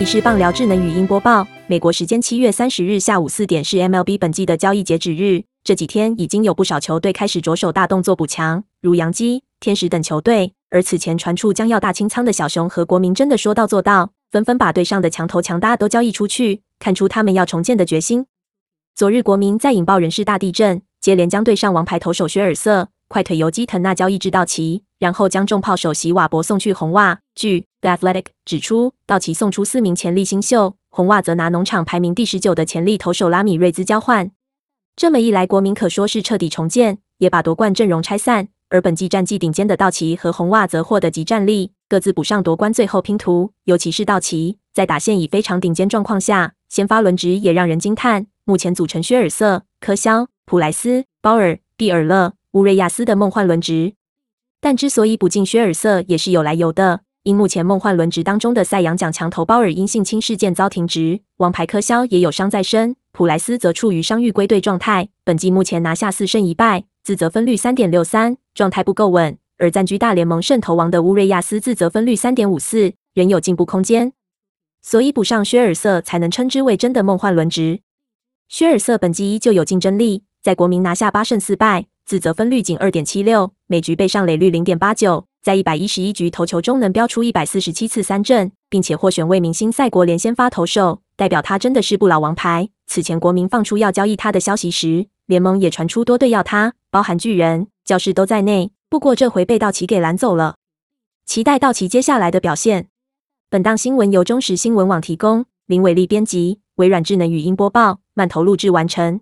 里是棒聊智能语音播报。美国时间七月三十日下午四点是 MLB 本季的交易截止日。这几天已经有不少球队开始着手大动作补强，如洋基、天使等球队。而此前传出将要大清仓的小熊和国民，真的说到做到，纷纷把队上的强头强搭都交易出去，看出他们要重建的决心。昨日国民在引爆人事大地震，接连将队上王牌投手薛尔瑟、快腿游击藤纳交易至道奇。然后将重炮首席瓦博送去红袜。据 The Athletic 指出，道奇送出四名潜力新秀，红袜则拿农场排名第十九的潜力投手拉米瑞兹交换。这么一来，国民可说是彻底重建，也把夺冠阵容拆散。而本季战绩顶尖的道奇和红袜则获得极战力，各自补上夺冠最后拼图。尤其是道奇，在打线已非常顶尖状况下，先发轮值也让人惊叹。目前组成薛尔瑟、科肖、普莱斯、鲍尔、蒂尔勒、乌瑞亚斯的梦幻轮值。但之所以补进薛尔瑟也是有来由的，因目前梦幻轮值当中的赛扬奖强投鲍尔因性侵事件遭停职，王牌科肖也有伤在身，普莱斯则处于伤愈归队状态。本季目前拿下四胜一败，自责分率三点六三，状态不够稳。而暂居大联盟胜投王的乌瑞亚斯自责分率三点五四，仍有进步空间。所以补上薛尔瑟才能称之为真的梦幻轮值。薛尔瑟本季依旧有竞争力，在国民拿下八胜四败。自责分率仅二点七六，每局被上垒率零点八九，在一百一十一局投球中能标出一百四十七次三振，并且获选为明星赛国联先发投手，代表他真的是不老王牌。此前国民放出要交易他的消息时，联盟也传出多队要他，包含巨人、教士都在内。不过这回被道奇给拦走了，期待道奇接下来的表现。本档新闻由中时新闻网提供，林伟丽编辑，微软智能语音播报，慢投录制完成。